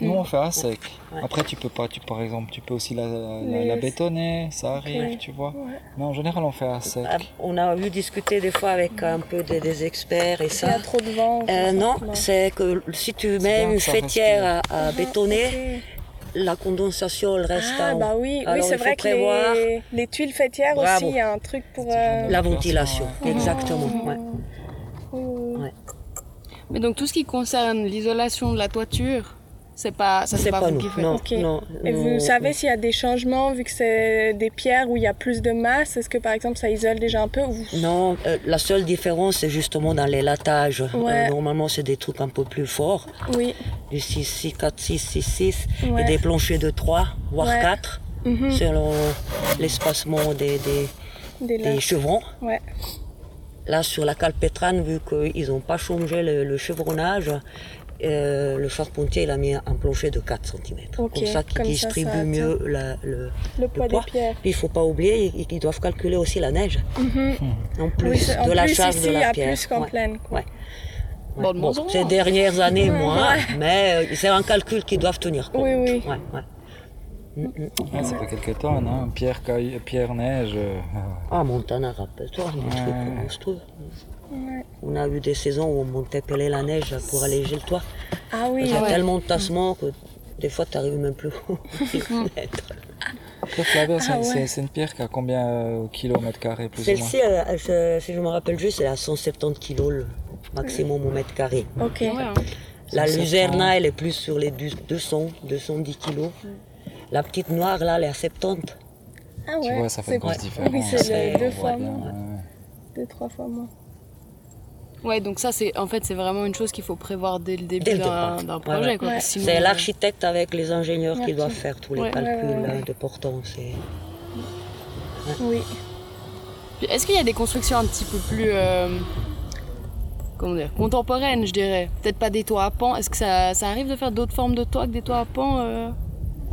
Speaker 5: Nous on fait à sec.
Speaker 4: Ouais.
Speaker 5: Après tu peux pas, tu par exemple tu peux aussi la, la,
Speaker 3: Les-
Speaker 5: la bétonner, ça arrive, tu vois.
Speaker 3: Ouais.
Speaker 5: Mais en général on fait à sec.
Speaker 4: Ah, On a eu discuter des fois avec un peu des, des experts et
Speaker 3: Il y a
Speaker 4: ça.
Speaker 3: trop de vent.
Speaker 4: Euh, non, c'est que si tu mets une
Speaker 5: ça
Speaker 4: fêtière à, à
Speaker 3: Mhm,
Speaker 4: bétonner, la condensation elle reste
Speaker 3: Ah
Speaker 4: en
Speaker 3: bah oui, oui c'est vrai que les, les tuiles fêtières
Speaker 4: Bravo.
Speaker 3: aussi, il y a un truc pour... euh,
Speaker 4: la ventilation. Exactement. ouais.
Speaker 3: oui.
Speaker 4: Ouais.
Speaker 6: Mais donc tout ce qui concerne l'isolation de la toiture, c'est pas ça c'est pas,
Speaker 4: pas
Speaker 6: vous
Speaker 4: nous.
Speaker 6: qui faites.
Speaker 4: Non,
Speaker 3: Ok.
Speaker 4: non.
Speaker 3: Et
Speaker 4: non,
Speaker 3: vous savez
Speaker 4: non.
Speaker 3: s'il y a des changements, vu que c'est des pierres où il y a plus de masse, est-ce que par exemple ça isole déjà un peu ou...
Speaker 4: Non, euh, la seule différence, c'est justement dans les latages. Euh,
Speaker 3: Ouais.
Speaker 4: normalement, c'est des trucs un peu plus forts,
Speaker 3: Oui.
Speaker 4: du 6, 6, 4, 6, 6, 6,
Speaker 3: Ouais.
Speaker 4: et des planchers de 3, voire
Speaker 3: Ouais.
Speaker 4: 4,
Speaker 3: Mhm.
Speaker 4: selon l'espacement des, des,
Speaker 3: Des
Speaker 4: des chevrons.
Speaker 3: Ouais.
Speaker 4: Là, sur la calpétrane, vu qu'ils n'ont pas changé le, le chevronnage, euh, le charpentier il a mis un plancher de 4 cm.
Speaker 3: Ok,
Speaker 4: Comme ça, qui
Speaker 3: ça,
Speaker 4: distribue
Speaker 3: ça
Speaker 4: mieux la- le,
Speaker 3: Le poids des pierres.
Speaker 4: Puis il faut pas oublier, ils, ils doivent calculer aussi la neige. En plus
Speaker 3: Oui, c'est- en
Speaker 4: de la
Speaker 3: plus,
Speaker 4: charge
Speaker 3: ici,
Speaker 4: de
Speaker 3: il y
Speaker 4: la
Speaker 3: a
Speaker 4: pierre.
Speaker 3: plus qu'en
Speaker 4: Ouais. Ouais.
Speaker 6: Bon, en
Speaker 4: ces dernières années, moins, mais euh, c'est un calcul qu'ils doivent tenir compte.
Speaker 3: Oui, oui.
Speaker 4: Ouais, ouais.
Speaker 5: Ouais, ça fait quelques temps, hein. Pierre, caille- Pierre neige. euh,
Speaker 4: Ah, Montana, rappelle-toi, des trucs
Speaker 5: Ouais.
Speaker 4: monstrueux. On a eu des saisons où on montait peler la neige pour alléger le toit.
Speaker 3: Ah oui,
Speaker 4: Il y a
Speaker 3: ouais.
Speaker 4: tellement de tassements que des fois, tu n'arrives même plus au mètre.
Speaker 5: Après Flavia, c'est
Speaker 3: Ah ouais.
Speaker 5: c'est- une pierre qui a combien euh, au kilomètre carré plus ou moins
Speaker 4: Celle-ci, si je me rappelle juste, elle à 170 kg le maximum au mètre carré.
Speaker 3: Ok.
Speaker 6: Ouais, hein.
Speaker 4: La
Speaker 5: 170.
Speaker 4: luzerna, elle est plus sur les du- 200, 210 kg. La petite noire, là, elle est à 70.
Speaker 3: Ah ouais.
Speaker 5: Tu vois, ça fait
Speaker 3: c'est-
Speaker 5: une grosse différence.
Speaker 3: Oui, c'est deux fois moins.
Speaker 5: Ouais.
Speaker 3: Deux, trois fois moins.
Speaker 6: Ouais, donc ça c'est en fait c'est vraiment une chose qu'il faut prévoir dès le début d'un projet.
Speaker 4: Ouais. C'est l'architecte avec les ingénieurs qui doivent faire tous les
Speaker 6: Ouais.
Speaker 4: calculs
Speaker 3: Ouais, ouais, ouais.
Speaker 4: de portance. et-
Speaker 3: Oui.
Speaker 6: Est-ce qu'il y a des constructions un petit peu plus euh, comment dire contemporaines, je dirais? Peut-être pas des toits à pan. Est-ce que ça, ça arrive de faire d'autres formes de toits que des toits à pan euh,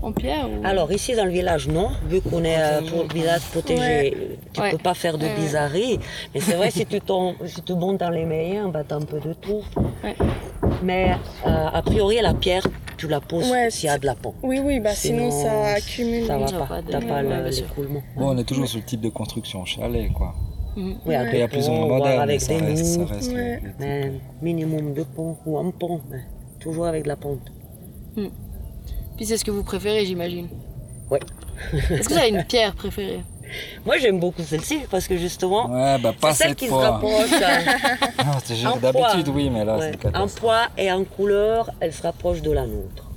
Speaker 6: en pierre ou-
Speaker 4: Alors ici dans le village non, vu qu'on est euh, pour village protégé,
Speaker 3: Ouais.
Speaker 4: tu
Speaker 6: Ouais.
Speaker 4: peux pas faire de
Speaker 6: Ouais,
Speaker 4: bizarreries. Mais c'est vrai si tu si tu montes dans les meilleurs, bah t'as un peu de tout.
Speaker 6: Ouais.
Speaker 4: Mais euh, a priori la pierre, tu la poses
Speaker 3: Ouais,
Speaker 4: s'il y a de la pente.
Speaker 3: Oui, oui, bah sinon, ça accumule.
Speaker 4: Ça va pas,
Speaker 6: pas
Speaker 4: t'as
Speaker 6: de-
Speaker 4: pas l'écoulement.
Speaker 5: Bon, on est toujours sur le type de construction chalet, quoi.
Speaker 6: Mhm.
Speaker 4: Oui,
Speaker 5: Après, il y a plus ou moins moderne, mais
Speaker 4: avec
Speaker 5: ça
Speaker 4: des
Speaker 5: reste, ça reste le-
Speaker 3: Ouais.
Speaker 5: le type.
Speaker 4: mais minimum de pont ou un pont, mais toujours avec de la pente.
Speaker 6: Puis c'est ce que vous préférez, j'imagine.
Speaker 4: Ouais.
Speaker 6: Est-ce que vous avez une pierre préférée?
Speaker 4: Moi j'aime beaucoup celle-ci parce que justement,
Speaker 5: Ouais, bah pas
Speaker 4: c'est celle
Speaker 5: cette
Speaker 4: qui se rapproche. hein.
Speaker 5: C'est juste
Speaker 4: En
Speaker 5: d'habitude,
Speaker 4: poids.
Speaker 5: oui, mais là,
Speaker 4: Ouais.
Speaker 5: c'est
Speaker 4: En poids et en couleur, elle se rapproche de la nôtre.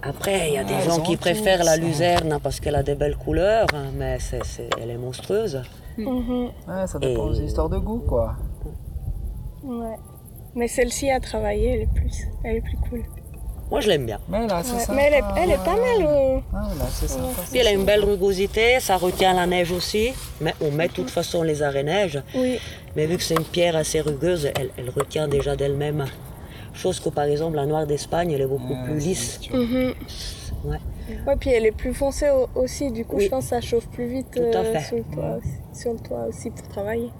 Speaker 4: Après, il y a des
Speaker 5: Ah,
Speaker 4: gens qui préfèrent la
Speaker 5: hein.
Speaker 4: luzerne parce qu'elle a des belles couleurs, hein, mais c'est, c'est- elle est monstrueuse.
Speaker 3: Mhm.
Speaker 5: Ouais, ça
Speaker 4: dépend
Speaker 5: dépend
Speaker 4: des
Speaker 5: histoires de goût, quoi.
Speaker 3: Ouais. Mais celle-ci à travailler, elle est plus, elle est plus cool.
Speaker 4: Moi, je l'aime bien.
Speaker 5: Mais là, c'est
Speaker 3: Ouais.
Speaker 5: ça.
Speaker 3: Mais elle est, elle est pas mal. euh.
Speaker 5: Ah, là, c'est sympa.
Speaker 4: Puis elle a une belle rugosité, ça retient la neige aussi. Mais on met de toute façon les arrêts-neige.
Speaker 3: Oui.
Speaker 4: Mais vu que c'est une pierre assez rugueuse, elle, elle retient déjà d'elle-même. Chose que par exemple la noire d'Espagne, elle est beaucoup
Speaker 5: Ouais,
Speaker 4: plus lisse.
Speaker 3: Mhm.
Speaker 4: Ouais.
Speaker 3: Ouais, puis elle est plus foncée au- aussi. Du coup,
Speaker 4: Oui.
Speaker 3: je pense que ça chauffe plus vite
Speaker 4: Tout à
Speaker 3: euh,
Speaker 4: fait.
Speaker 3: sur, le toit aussi, sur le toit aussi pour travailler.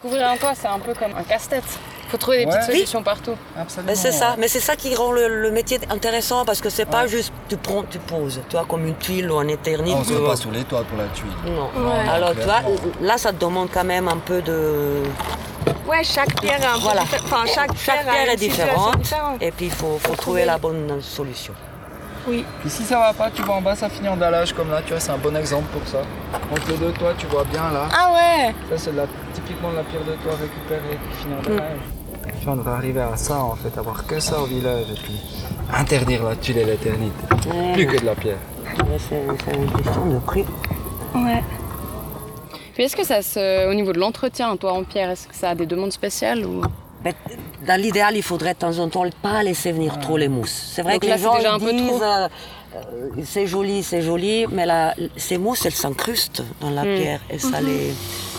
Speaker 6: Couvrir un toit, c'est un peu comme un casse-tête. Faut trouver des
Speaker 5: Ouais.
Speaker 6: petites solutions partout.
Speaker 5: Absolument.
Speaker 4: Mais c'est ça, mais c'est ça qui rend le, le métier intéressant parce que c'est pas juste tu prends, tu poses, tu vois, comme une tuile ou un éternit.
Speaker 5: Ah, on met
Speaker 4: vois.
Speaker 5: pas sur les toits pour la tuile.
Speaker 4: Non.
Speaker 3: Ouais.
Speaker 4: Alors tu vois, là ça te demande quand même un peu de.
Speaker 3: Ouais, chaque pierre un peu
Speaker 4: Voilà.
Speaker 3: Enfin, chaque,
Speaker 4: pierre est différente
Speaker 3: différente.
Speaker 4: et puis il faut, faut trouver la bonne solution.
Speaker 3: Oui.
Speaker 5: Puis si ça va pas, tu vois en bas, ça finit en dallage comme là, tu vois, c'est un bon exemple pour ça. Entre les deux toits, tu vois bien là.
Speaker 6: Ah ouais
Speaker 5: Ça, c'est typiquement de la pierre de toit récupérée qui finit en dallage. Tu vois, on va arriver à ça en fait, avoir que ça au village et puis interdire la tuile et l'éternité.
Speaker 4: Ouais,
Speaker 5: Plus que de la pierre.
Speaker 4: c'est une question de prix.
Speaker 3: Ouais.
Speaker 6: Puis est-ce que ça se, au niveau de l'entretien, toi en pierre, est-ce que ça a des demandes spéciales ou?
Speaker 4: Mais dans l'idéal, il faudrait de temps en temps pas laisser venir trop les mousses. C'est vrai
Speaker 6: Donc
Speaker 4: que
Speaker 6: là,
Speaker 4: les gens
Speaker 6: déjà un peu trop.
Speaker 4: euh, c'est joli, c'est joli, mais la, ces mousses, elles s'incrustent dans la
Speaker 6: Hmm.
Speaker 4: pierre et ça, les,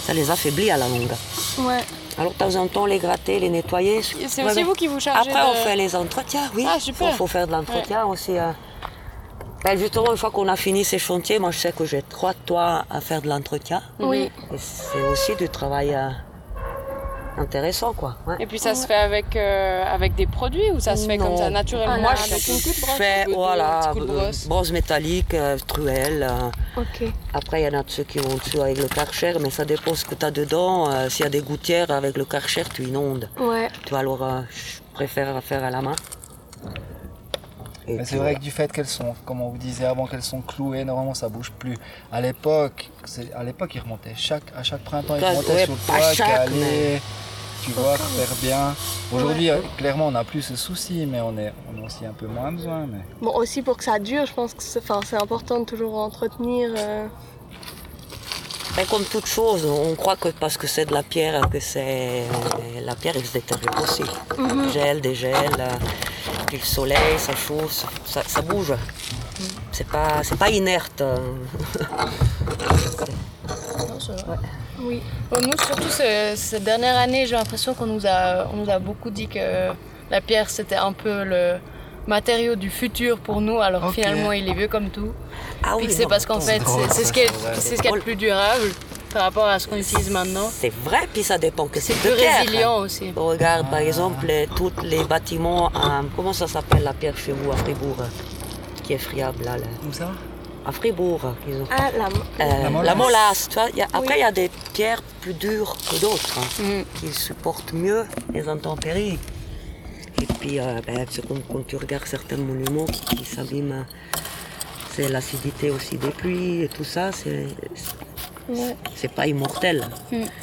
Speaker 4: ça les affaiblit à la longue.
Speaker 6: Ouais.
Speaker 4: Alors de temps en temps, les gratter, les nettoyer.
Speaker 6: C'est
Speaker 4: Ouais,
Speaker 6: aussi vous qui vous chargez
Speaker 4: Après, on fait les entretiens, oui.
Speaker 6: Ah,
Speaker 4: Il
Speaker 6: super.
Speaker 4: faut, faut faire de l'entretien aussi. hein. Ben, justement, une fois qu'on a fini ces chantiers, moi je sais que j'ai trois toits à faire de l'entretien.
Speaker 6: Oui.
Speaker 4: Et c'est aussi du travail euh, intéressant, quoi. ouais.
Speaker 6: Et puis ça se fait avec, euh, avec des produits ou ça se fait comme ça naturellement
Speaker 3: Ah,
Speaker 4: Moi,
Speaker 6: avec
Speaker 4: je
Speaker 6: une petite brosse
Speaker 4: fais,
Speaker 6: de-
Speaker 4: voilà,
Speaker 6: de brosse?
Speaker 4: brosse métallique, euh, truelle. euh.
Speaker 3: Ok.
Speaker 4: Après, il y en a de ceux qui vont dessus avec le karcher, mais ça dépend ce que tu as dedans. Euh, S'il y a des gouttières avec le karcher, tu inondes.
Speaker 3: Ouais.
Speaker 4: Tu vois, alors, euh, je préfère faire à la main. Et
Speaker 5: Mais c'est vrai que du fait qu'elles sont, comme on vous disait avant, qu'elles sont clouées, normalement ça bouge plus. À l'époque, c'est- à l'époque ils remontaient chaque, à chaque printemps ils remontaient
Speaker 4: ouais,
Speaker 5: sur le
Speaker 4: pas
Speaker 5: toit,
Speaker 4: mais-
Speaker 5: tu vois, faire bien. Aujourd'hui, euh, clairement, on n'a plus ce souci, mais on, est, on a aussi un peu moins besoin. Mais...
Speaker 3: Bon, aussi pour que ça dure, je pense que c'est enfin, c'est important de toujours entretenir. euh,
Speaker 4: Mais comme toute chose, on croit que parce que c'est de la pierre, que c'est la pierre, elle se détériore aussi. Gel, dégel, euh, puis le soleil, ça chauffe, ça, ça bouge. C'est pas, c'est pas inerte.
Speaker 3: Oui.
Speaker 6: Bon, nous, surtout ce- cette dernière année, j'ai l'impression qu'on nous, a, on nous a beaucoup dit que la pierre c'était un peu le matériau du futur pour nous, alors finalement il est vieux comme tout.
Speaker 4: Ah oui,
Speaker 6: c'est parce qu'en fait c'est- ce qui est,
Speaker 5: c'est
Speaker 6: ce qui est le plus durable par rapport à ce qu'on utilise maintenant.
Speaker 4: C'est vrai, puis ça dépend que c'est
Speaker 6: plus
Speaker 4: pierre.
Speaker 6: résilient aussi.
Speaker 4: Regarde par exemple les- tous les bâtiments, à- comment ça s'appelle la pierre chez vous à Fribourg euh, qui est friable là, là.
Speaker 5: Où ça?
Speaker 4: À Fribourg, ils ont.
Speaker 3: Ah, la...
Speaker 4: Euh,
Speaker 5: La molasse.
Speaker 4: la molasse, tu vois. il y a- après, il y a des pierres plus dures que d'autres, hein,
Speaker 6: Mhm.
Speaker 4: qui supportent mieux les intempéries. Et puis, euh, ben, c'est comme quand tu regardes certains monuments qui, s'abîment, c'est l'acidité aussi des pluies et tout ça, c'est
Speaker 3: Ouais.
Speaker 4: c'est pas immortel.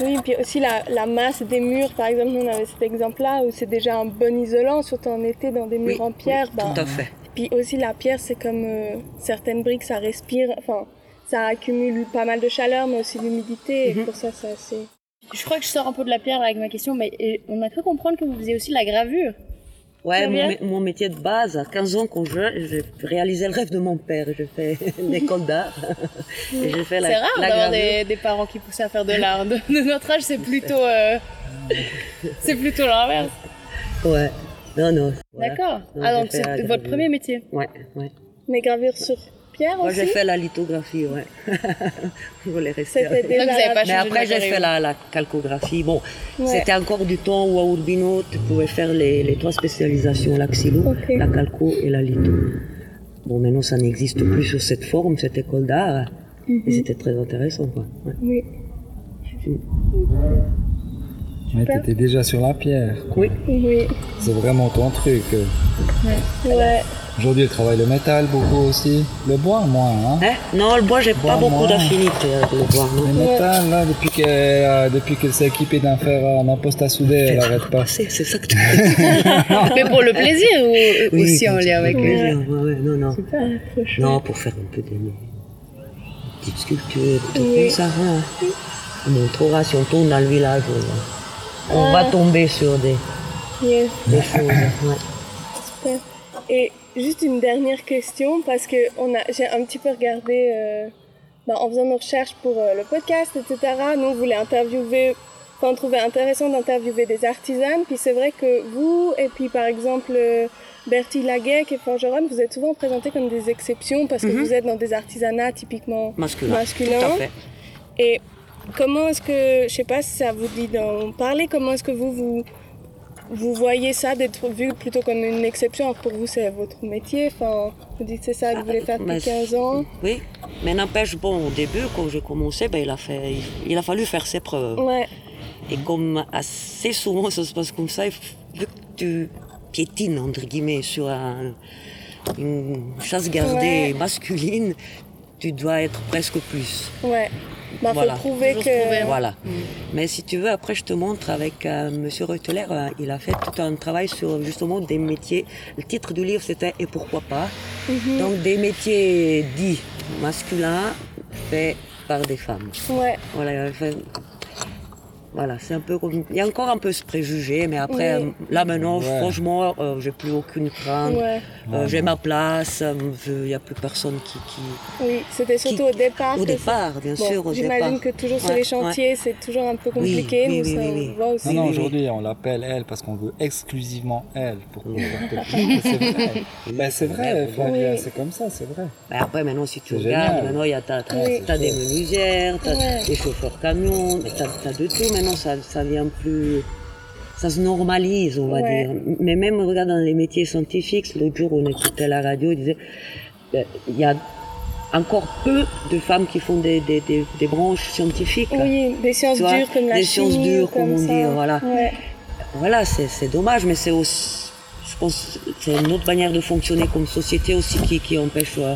Speaker 3: Oui, puis aussi la, la masse des murs, par exemple, on avait cet exemple-là où c'est déjà un bon isolant, surtout en été dans des murs
Speaker 4: Oui,
Speaker 3: en pierre.
Speaker 4: oui,
Speaker 3: ben,
Speaker 4: tout à fait.
Speaker 3: Puis aussi la pierre, c'est comme euh, certaines briques, ça respire, enfin, ça accumule pas mal de chaleur, mais aussi d'humidité,
Speaker 4: Mhm.
Speaker 3: et pour ça, c'est assez...
Speaker 6: Je crois que je sors un peu de la pierre avec ma question, mais et on a cru comprendre que vous faisiez aussi de la gravure.
Speaker 4: Ouais, mon, métier de base, à 15 ans, quand je j'ai réalisé le rêve de mon père. J'ai fait l'école d'art. Et j'ai fait la,
Speaker 6: C'est rare
Speaker 4: la
Speaker 6: d'avoir des, des parents qui poussent à faire de l'art. De, de notre âge, c'est plutôt, euh, c'est plutôt l'inverse.
Speaker 4: Ouais. Non, non.
Speaker 6: D'accord.
Speaker 4: Non,
Speaker 6: Ah donc c'est votre premier métier.
Speaker 4: Ouais, ouais.
Speaker 3: Mais gravure sur pierre
Speaker 4: Moi,
Speaker 3: aussi
Speaker 4: j'ai fait la lithographie, ouais. je voulais rester.
Speaker 3: Déjà
Speaker 6: Donc
Speaker 3: la-
Speaker 6: pas
Speaker 4: Mais après, j'ai fait la, la calcographie. Bon,
Speaker 3: Ouais.
Speaker 4: c'était encore du temps où à Urbino, tu pouvais faire les, les trois spécialisations, la xylo,
Speaker 3: Ok.
Speaker 4: la calco et la litho. Bon, maintenant, ça n'existe plus sous cette forme, cette école d'art.
Speaker 3: Mhm.
Speaker 4: Et c'était très intéressant, quoi. Ouais.
Speaker 3: Oui.
Speaker 5: Mais t'étais déjà sur la pierre.
Speaker 4: Oui.
Speaker 3: Oui.
Speaker 5: C'est vraiment ton truc.
Speaker 3: Ouais.
Speaker 5: Aujourd'hui, elle travaille le métal beaucoup aussi. Le bois, moins. Hein.
Speaker 4: Hein? Non, le bois, j'ai pas beaucoup d'affinité avec le bois. non.
Speaker 5: Le métal, là, depuis qu'elle euh, depuis qu'elle s'est équipée d'un fer à un poste à souder, elle arrête pas.
Speaker 4: C'est c'est ça que tu
Speaker 6: Mais pour le plaisir ou
Speaker 4: Oui,
Speaker 6: aussi en lien avec
Speaker 4: plaisir, ouais, ouais, non, non.
Speaker 3: Ah.
Speaker 4: Non, pour faire un peu des petites sculptures, des trucs
Speaker 3: Oui.
Speaker 4: comme ça. hein. On montrera si on tourne dans le village. On, on va tomber sur des,
Speaker 3: Yes.
Speaker 4: des choses. ouais.
Speaker 3: Super. Et juste une dernière question, parce que on a, j'ai un petit peu regardé, euh, bah, en faisant nos recherches pour euh, le podcast, etc. Nous, on voulait interviewer, enfin, on trouvait intéressant d'interviewer des artisanes. Puis c'est vrai que vous, et puis par exemple euh, Bertie Laguet, qui est forgeronne, vous êtes souvent présentés comme des exceptions parce que
Speaker 4: Mhm.
Speaker 3: vous êtes dans des artisanats typiquement
Speaker 4: Masculin.
Speaker 3: masculins.
Speaker 4: Tout à fait.
Speaker 3: Et comment est-ce que, je sais pas si ça vous dit d'en parler, comment est-ce que vous, vous, vous voyez ça d'être vu plutôt comme une exception pour vous c'est votre métier Enfin, vous dites que c'est ça que vous voulez faire depuis
Speaker 4: Mais-
Speaker 3: 15 ans
Speaker 4: Oui, mais n'empêche, bon, au début, quand j'ai commencé, ben, il, a fait, il, il a fallu faire ses preuves.
Speaker 3: Ouais,
Speaker 4: Et comme assez souvent ça se passe comme ça, vu que tu piétines, entre guillemets, sur un- une chasse gardée
Speaker 3: Ouais.
Speaker 4: masculine, tu dois être presque plus.
Speaker 3: Ouais. Bah,
Speaker 4: Voilà.
Speaker 3: faut prouver que.
Speaker 4: Voilà. Mais si tu veux, après, je te montre avec euh, Monsieur Reuteler, euh, il a fait tout un travail sur justement des métiers. Le titre du livre, c'était Et pourquoi pas
Speaker 3: Mhm.
Speaker 4: Donc, des métiers dits masculins faits par des femmes.
Speaker 3: Ouais.
Speaker 4: Voilà, il a fait- Voilà, c'est un peu comme... Il y a encore un peu ce préjugé, mais après,
Speaker 3: Oui.
Speaker 4: euh, là maintenant,
Speaker 5: Ouais.
Speaker 4: franchement, euh, j'ai plus aucune crainte.
Speaker 3: Ouais.
Speaker 4: Euh, j'ai ma place, euh, il n'y a plus personne qui... qui...
Speaker 3: Oui. C'était surtout
Speaker 4: Qui-
Speaker 3: au départ.
Speaker 4: Au départ, bien
Speaker 3: Bon,
Speaker 4: sûr, au
Speaker 3: J'imagine que toujours sur
Speaker 4: Ouais,
Speaker 3: les chantiers, c'est toujours un peu compliqué.
Speaker 4: oui,
Speaker 3: ça, on aussi?
Speaker 5: Non, aujourd'hui, on l'appelle elle parce qu'on veut exclusivement elle pour. C'est vrai. Ben, c'est vrai, Flavia, c'est comme ça, c'est vrai.
Speaker 4: Ben après, maintenant, si tu regardes, maintenant, il y a t'as, t'as-
Speaker 3: Oui.
Speaker 4: t'as des menuisières, t'as
Speaker 3: Ouais.
Speaker 4: des chauffeurs camions, t'as de tout. Maintenant, ça, ça vient plus... Ça se normalise, on va
Speaker 3: Ouais.
Speaker 4: dire. Mais même, regarde, dans les métiers scientifiques, l'autre jour, on écoutait la radio, il disait, euh, il y a encore peu de femmes qui font des, des, des, des branches scientifiques.
Speaker 3: Oui, des sciences
Speaker 4: vois,
Speaker 3: dures comme la
Speaker 4: des
Speaker 3: chimie.
Speaker 4: sciences dures,
Speaker 3: comme
Speaker 4: on
Speaker 3: ça.
Speaker 4: dit, voilà.
Speaker 3: Ouais.
Speaker 4: Voilà, c'est, dommage, mais c'est aussi, je pense, c'est une autre manière de fonctionner comme société aussi qui, qui empêche euh,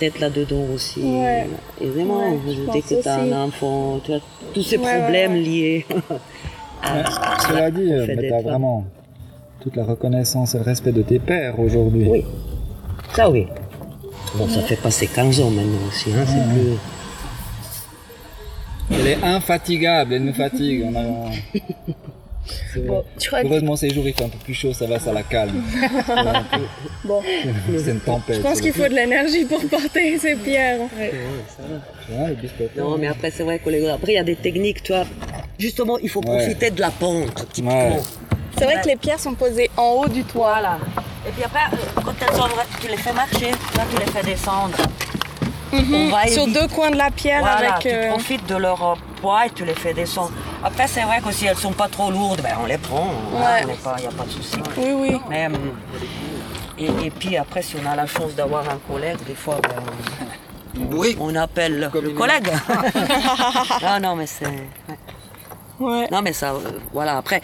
Speaker 4: d'être là-dedans aussi.
Speaker 3: Ouais.
Speaker 4: Évidemment,
Speaker 3: Ouais, je
Speaker 4: dès
Speaker 3: pense
Speaker 4: que tu as un enfant, tu as tous ces
Speaker 3: Ouais,
Speaker 4: problèmes
Speaker 3: ouais.
Speaker 4: liés.
Speaker 5: Ouais, Cela dit, euh,
Speaker 4: d'être
Speaker 5: t'as
Speaker 4: là.
Speaker 5: vraiment toute la reconnaissance et le respect de tes pères aujourd'hui.
Speaker 4: Oui. Ça oui. Bon, ça fait passer 15 ans maintenant aussi, hein, c'est plus...
Speaker 5: Elle est infatigable, elle nous fatigue. On a- Heureusement, ces jours il fait un peu plus chaud, ça va, ça la calme.
Speaker 3: Bon,
Speaker 5: C'est une tempête.
Speaker 3: je pense qu'il faut de l'énergie pour porter ces pierres.
Speaker 5: Ouais, le biscotte.
Speaker 4: Non, mais après, c'est vrai que les... après, il y a des techniques, tu vois. Justement, il faut
Speaker 5: Ouais.
Speaker 4: profiter de la pente.
Speaker 5: Ouais.
Speaker 3: C'est vrai que les pierres sont posées en haut du toit.
Speaker 4: Voilà. Et puis après, euh, quand elles sont vraies, tu les fais marcher, là tu les fais descendre. On va
Speaker 3: Sur deux coins de la pierre
Speaker 4: Voilà,
Speaker 3: avec.
Speaker 4: tu
Speaker 3: euh,
Speaker 4: profites de leur euh, poids et tu les fais descendre. Après, c'est vrai que si elles sont pas trop lourdes, ben, on les prend.
Speaker 3: Ouais.
Speaker 4: Il n'y a pas de souci.
Speaker 3: Oui, oui.
Speaker 4: Mais, hum, et, et puis après, si on a la chance d'avoir un collègue, des fois, ben,
Speaker 5: Oui.
Speaker 4: on appelle le collègue. non, non, mais c'est... ouais. Non, mais ça, euh, voilà, après,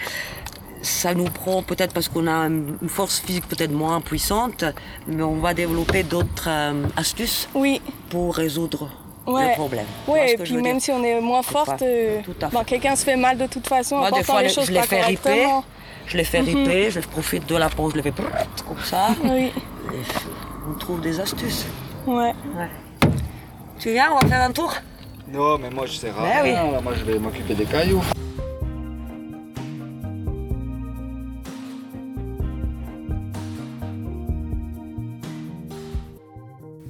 Speaker 4: ça nous prend peut-être parce qu'on a une une force physique peut-être moins puissante, mais on va développer d'autres euh, astuces
Speaker 3: Oui.
Speaker 4: pour résoudre
Speaker 3: Ouais.
Speaker 4: le problème. Ce
Speaker 3: et
Speaker 4: je
Speaker 3: puis même
Speaker 4: dire?
Speaker 3: si on est moins forte, euh, bon,
Speaker 4: fait.
Speaker 3: quelqu'un se fait mal de toute façon en
Speaker 4: Moi, des
Speaker 3: portant
Speaker 4: fois,
Speaker 3: les
Speaker 4: je
Speaker 3: choses
Speaker 4: les
Speaker 3: pas
Speaker 4: fais riper,
Speaker 3: correctement.
Speaker 4: je les fais riper, je profite de la pause, je les fais comme ça,
Speaker 3: Oui.
Speaker 4: et on trouve des astuces.
Speaker 3: Ouais.
Speaker 4: Tu viens, on va faire un tour?
Speaker 5: Non, mais moi je sais
Speaker 4: Ben oui.
Speaker 5: rien. là, Moi je vais m'occuper des cailloux.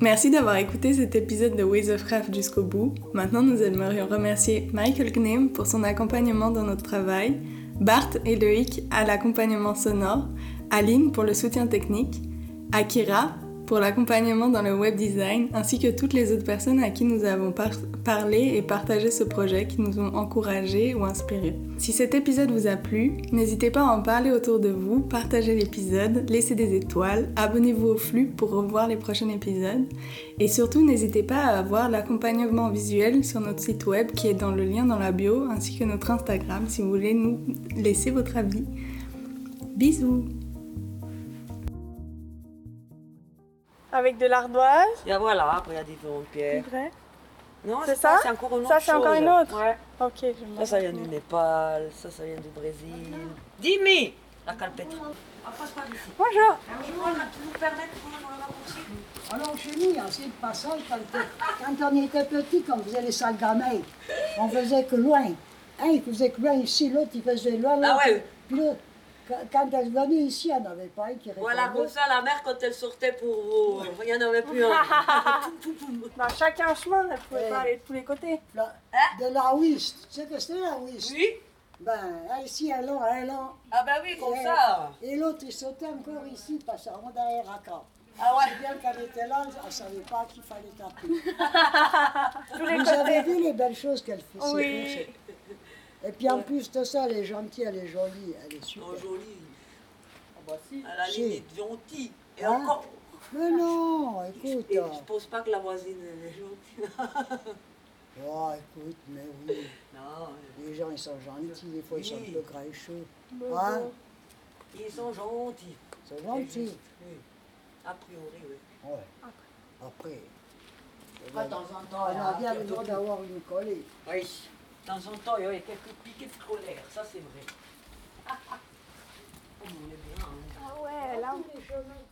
Speaker 7: Merci d'avoir écouté cet épisode de Ways of Craft jusqu'au bout. Maintenant, nous aimerions remercier Michael Knem pour son accompagnement dans notre travail, Bart et Loïc à l'accompagnement sonore, Aline pour le soutien technique, Akira pour l'accompagnement dans le web design, ainsi que toutes les autres personnes à qui nous avons par- parlé et partagé ce projet qui nous ont encouragés ou inspirés. Si cet épisode vous a plu, n'hésitez pas à en parler autour de vous, partagez l'épisode, laissez des étoiles, abonnez-vous au flux pour revoir les prochains épisodes et surtout n'hésitez pas à voir l'accompagnement visuel sur notre site web qui est dans le lien dans la bio ainsi que notre Instagram si vous voulez nous laisser votre avis. Bisous
Speaker 3: Avec de l'ardoise.
Speaker 4: Et voilà, après il y a différentes pierres.
Speaker 3: Vrai.
Speaker 4: Non,
Speaker 3: C'est
Speaker 4: c'est
Speaker 3: ça
Speaker 4: C'est encore une autre
Speaker 3: Ça, c'est encore une autre
Speaker 4: Ouais.
Speaker 3: Ok, je
Speaker 4: Ça, ça vient du Népal, ça, ça vient du Brésil. Dimi La calpette.
Speaker 3: Bonjour.
Speaker 8: Alors chez nous, il y a assez de passages quand, quand on était petit, quand on faisait les salles gamelles, on faisait que loin. Un, il faisait que loin ici, l'autre, il faisait loin.
Speaker 4: Ah
Speaker 8: l'autre.
Speaker 4: ouais.
Speaker 8: Puis l'autre, quand, elle venait ici, il n'y en avait pas un qui répondait.
Speaker 4: Voilà, comme ça, la mère, quand elle sortait pour vous, il n'y en avait plus un.
Speaker 3: Bah, chacun un chemin, elle pouvait pas aller de tous les côtés.
Speaker 8: La- de la whist. Tu sais que c'était la whist
Speaker 4: Oui
Speaker 8: Ben, ici, un là, un là.
Speaker 4: Ah bah oui, comme
Speaker 8: Et-
Speaker 4: ça.
Speaker 8: Et l'autre, il sautait encore ici, parce qu'on derrière à camp.
Speaker 4: Ah ouais.
Speaker 8: C'est bien qu'elle était là, elle ne savait pas qu'il fallait taper. Vous avez vu les belles choses qu'elle faisait
Speaker 3: Oui.
Speaker 8: Et puis en plus de ça, elle est gentille, elle est jolie, elle est super.
Speaker 4: Non, jolie. Ah bah si. À la
Speaker 8: Si.
Speaker 4: limite, gentille. Et
Speaker 8: Hein
Speaker 4: encore.
Speaker 8: Mais non, écoute.
Speaker 4: Et je pense pas que la voisine elle est gentille.
Speaker 8: Oh, écoute, mais oui.
Speaker 4: Non,
Speaker 8: Les gens, ils sont gentils, des fois, ils sont un peu gras et chauds. Hein
Speaker 4: ils sont gentils.
Speaker 8: C'est gentil.
Speaker 4: Oui. A priori, oui.
Speaker 8: Ouais. Après, Pas de temps en temps. On a bien besoin d'avoir une collée.
Speaker 4: Oui, de temps en temps, il y avait quelques piquets scolaires, ça c'est vrai. on est bien. hein.
Speaker 3: Ah ouais, là,
Speaker 8: Tous